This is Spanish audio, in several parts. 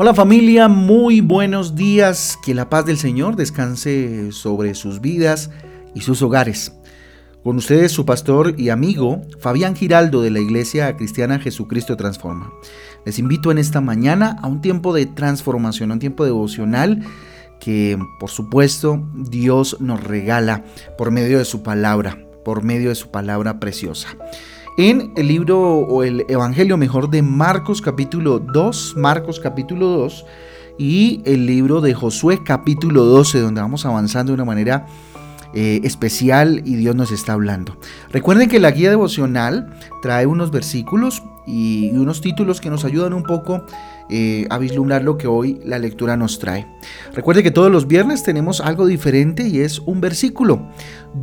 Hola familia, muy buenos días. Que la paz del Señor descanse sobre sus vidas y sus hogares. Con ustedes su pastor y amigo Fabián Giraldo de la Iglesia Cristiana Jesucristo Transforma. Les invito en esta mañana a un tiempo de transformación, a un tiempo devocional que por supuesto Dios nos regala por medio de su palabra, por medio de su palabra preciosa en el libro o el Evangelio mejor de Marcos capítulo 2, Marcos capítulo 2 y el libro de Josué capítulo 12, donde vamos avanzando de una manera eh, especial y Dios nos está hablando. Recuerden que la guía devocional trae unos versículos y unos títulos que nos ayudan un poco eh, a vislumbrar lo que hoy la lectura nos trae. Recuerde que todos los viernes tenemos algo diferente y es un versículo.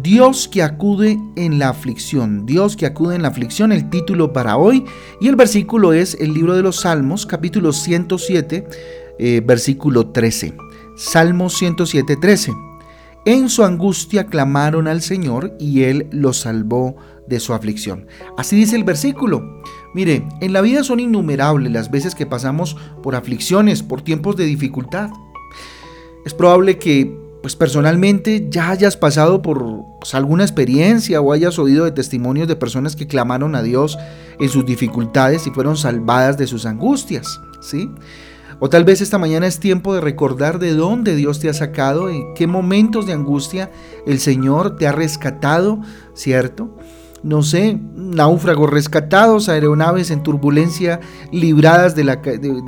Dios que acude en la aflicción. Dios que acude en la aflicción, el título para hoy. Y el versículo es el libro de los Salmos, capítulo 107, eh, versículo 13. Salmo 107, 13. En su angustia clamaron al Señor y Él los salvó de su aflicción. Así dice el versículo. Mire, en la vida son innumerables las veces que pasamos por aflicciones, por tiempos de dificultad. Es probable que, pues personalmente, ya hayas pasado por pues, alguna experiencia o hayas oído de testimonios de personas que clamaron a Dios en sus dificultades y fueron salvadas de sus angustias, ¿sí? O tal vez esta mañana es tiempo de recordar de dónde Dios te ha sacado, en qué momentos de angustia el Señor te ha rescatado, ¿cierto? no sé, náufragos rescatados, aeronaves en turbulencia libradas de, la,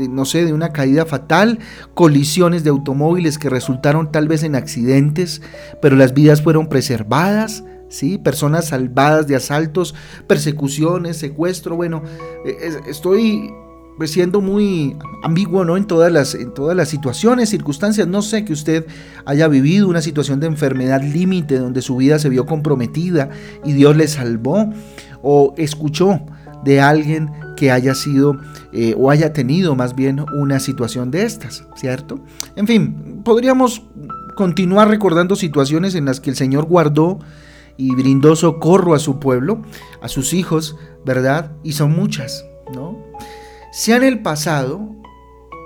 no sé, de una caída fatal, colisiones de automóviles que resultaron tal vez en accidentes, pero las vidas fueron preservadas, ¿sí? Personas salvadas de asaltos, persecuciones, secuestro, bueno, e, estoy pues siendo muy ambiguo ¿no? en, todas las, en todas las situaciones, circunstancias. No sé que usted haya vivido una situación de enfermedad límite donde su vida se vio comprometida y Dios le salvó o escuchó de alguien que haya sido eh, o haya tenido más bien una situación de estas, ¿cierto? En fin, podríamos continuar recordando situaciones en las que el Señor guardó y brindó socorro a su pueblo, a sus hijos, ¿verdad? Y son muchas, ¿no? Sea en el pasado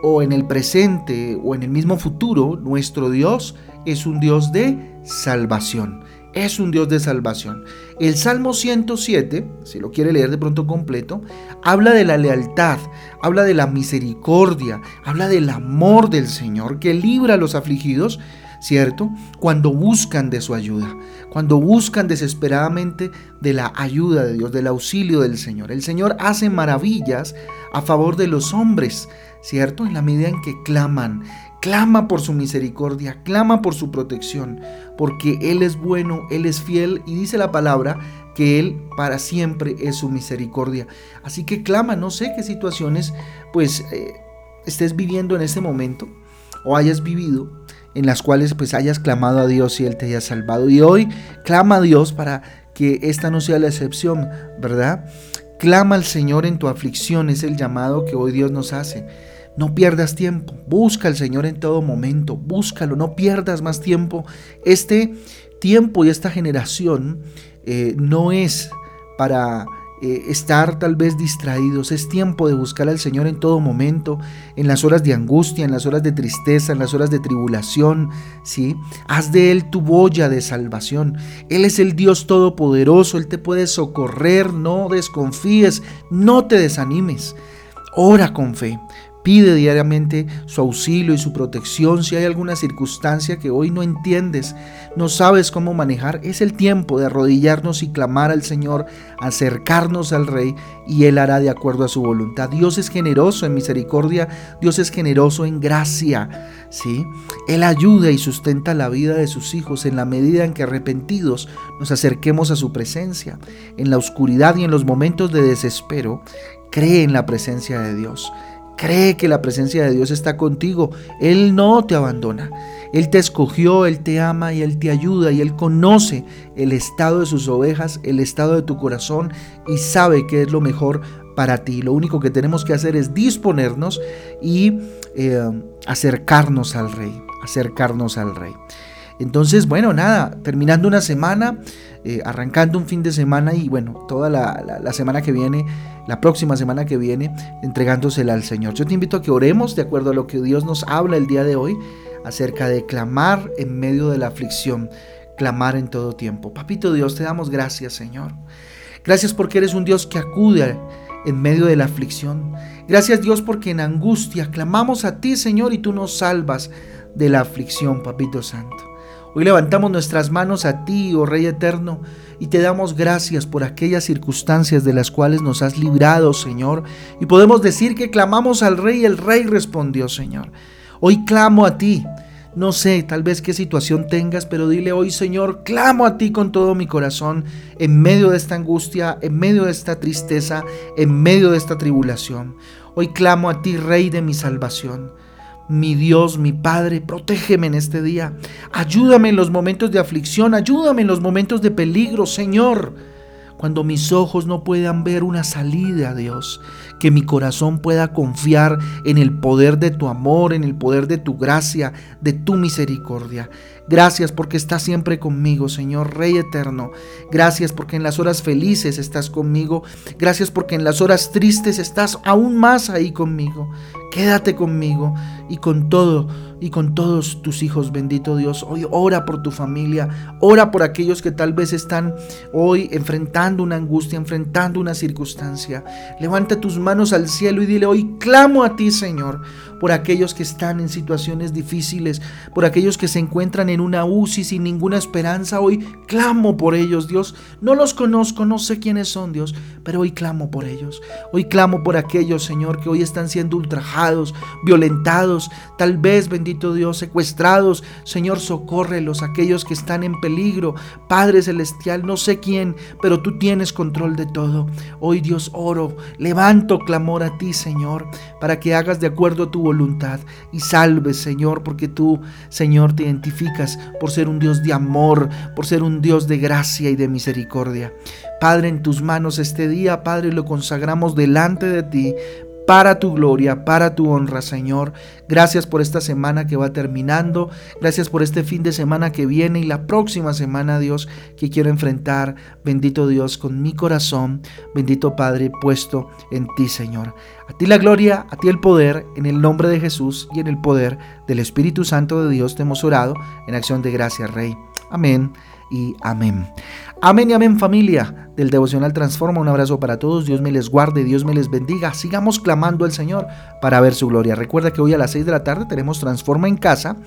o en el presente o en el mismo futuro, nuestro Dios es un Dios de salvación. Es un Dios de salvación. El Salmo 107, si lo quiere leer de pronto completo, habla de la lealtad, habla de la misericordia, habla del amor del Señor que libra a los afligidos ¿cierto? Cuando buscan de su ayuda, cuando buscan desesperadamente de la ayuda de Dios, del auxilio del Señor. El Señor hace maravillas a favor de los hombres, ¿cierto? En la medida en que claman, clama por su misericordia, clama por su protección, porque Él es bueno, Él es fiel y dice la palabra que Él para siempre es su misericordia. Así que clama, no sé qué situaciones pues eh, estés viviendo en este momento o hayas vivido, en las cuales pues hayas clamado a Dios y Él te haya salvado. Y hoy clama a Dios para que esta no sea la excepción, ¿verdad? Clama al Señor en tu aflicción, es el llamado que hoy Dios nos hace. No pierdas tiempo, busca al Señor en todo momento, búscalo, no pierdas más tiempo. Este tiempo y esta generación eh, no es para eh, estar tal vez distraídos. Es tiempo de buscar al Señor en todo momento, en las horas de angustia, en las horas de tristeza, en las horas de tribulación. ¿sí? Haz de Él tu boya de salvación. Él es el Dios todopoderoso, Él te puede socorrer, no desconfíes, no te desanimes. Ora con fe. Pide diariamente su auxilio y su protección si hay alguna circunstancia que hoy no entiendes, no sabes cómo manejar. Es el tiempo de arrodillarnos y clamar al Señor, acercarnos al Rey y Él hará de acuerdo a su voluntad. Dios es generoso en misericordia, Dios es generoso en gracia. ¿sí? Él ayuda y sustenta la vida de sus hijos en la medida en que arrepentidos nos acerquemos a su presencia. En la oscuridad y en los momentos de desespero, cree en la presencia de Dios. Cree que la presencia de Dios está contigo. Él no te abandona. Él te escogió, Él te ama y Él te ayuda y Él conoce el estado de sus ovejas, el estado de tu corazón y sabe que es lo mejor para ti. Lo único que tenemos que hacer es disponernos y eh, acercarnos al Rey, acercarnos al Rey. Entonces, bueno, nada, terminando una semana, eh, arrancando un fin de semana y bueno, toda la, semana que viene, la próxima semana que viene, entregándosela al Señor. Yo te invito a que oremos de acuerdo a lo que Dios nos habla el día de hoy acerca de clamar en medio de la aflicción, clamar en todo tiempo. Papito Dios, te damos gracias, Señor. Gracias porque eres un Dios que acude en medio de la aflicción. Gracias Dios porque en angustia clamamos a ti, Señor, y tú nos salvas de la aflicción, Papito Santo. Hoy levantamos nuestras manos a ti, oh Rey Eterno, y te damos gracias por aquellas circunstancias de las cuales nos has librado, Señor. Y podemos decir que clamamos al Rey y el Rey respondió, Señor. Hoy clamo a ti. No sé, tal vez qué situación tengas, pero dile hoy, Señor, clamo a ti con todo mi corazón en medio de esta angustia, en medio de esta tristeza, en medio de esta tribulación. Hoy clamo a ti, Rey de mi salvación mi Dios, mi Padre, protégeme en este día. Ayúdame en los momentos de aflicción, ayúdame en los momentos de peligro, Señor. Cuando mis ojos no puedan ver una salida, Dios, que mi corazón pueda confiar en el poder de tu amor, en el poder de tu gracia, de tu misericordia. Gracias porque estás siempre conmigo, Señor Rey eterno. Gracias porque en las horas felices estás conmigo. Gracias porque en las horas tristes estás aún más ahí conmigo. Quédate conmigo y con todo y con todos tus hijos, bendito Dios. Hoy ora por tu familia, ora por aquellos que tal vez están hoy enfrentando una angustia, enfrentando una circunstancia. Levanta tus manos al cielo y dile, hoy clamo a ti, Señor, por aquellos que están en situaciones difíciles, por aquellos que se encuentran en una UCI sin ninguna esperanza. Hoy clamo por ellos, Dios. No los conozco, no sé quiénes son, Dios, pero hoy clamo por ellos. Hoy clamo por aquellos, Señor, que hoy están siendo violentados, tal vez, bendito Dios, secuestrados. Señor, socórrelos, aquellos que están en peligro. Padre Celestial, no sé quién, pero tú tienes control de todo. Hoy, Dios, oro, levanto clamor a ti, Señor, para que hagas de acuerdo a tu voluntad y salves, Señor, porque tú, Señor, te identificas por ser un Dios de amor, por ser un Dios de gracia y de misericordia. Padre, en tus manos este día, Padre, lo consagramos delante de ti para tu gloria, para tu honra, Señor. Gracias por esta semana que va terminando. Gracias por este fin de semana que viene y la próxima semana, Dios, que quiero enfrentar. Bendito Dios, con mi corazón. Bendito Padre, puesto en ti, Señor. A ti la gloria, a ti el poder, en el nombre de Jesús y en el poder del Espíritu Santo de Dios te hemos orado en acción de gracias, Rey. Amén y amén. Amén y amén familia del devocional Transforma. Un abrazo para todos. Dios me les guarde, Dios me les bendiga. Sigamos clamando al Señor para ver su gloria. Recuerda que hoy a las 6 de la tarde tenemos Transforma en casa.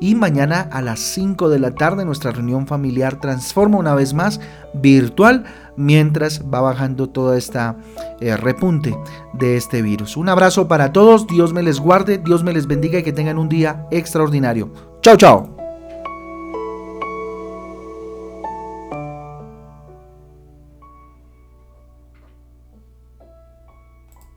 Y mañana a las 5 de la tarde nuestra reunión familiar transforma una vez más virtual mientras va bajando toda esta eh, repunte de este virus. Un abrazo para todos, Dios me les guarde, Dios me les bendiga y que tengan un día extraordinario. Chao, chao.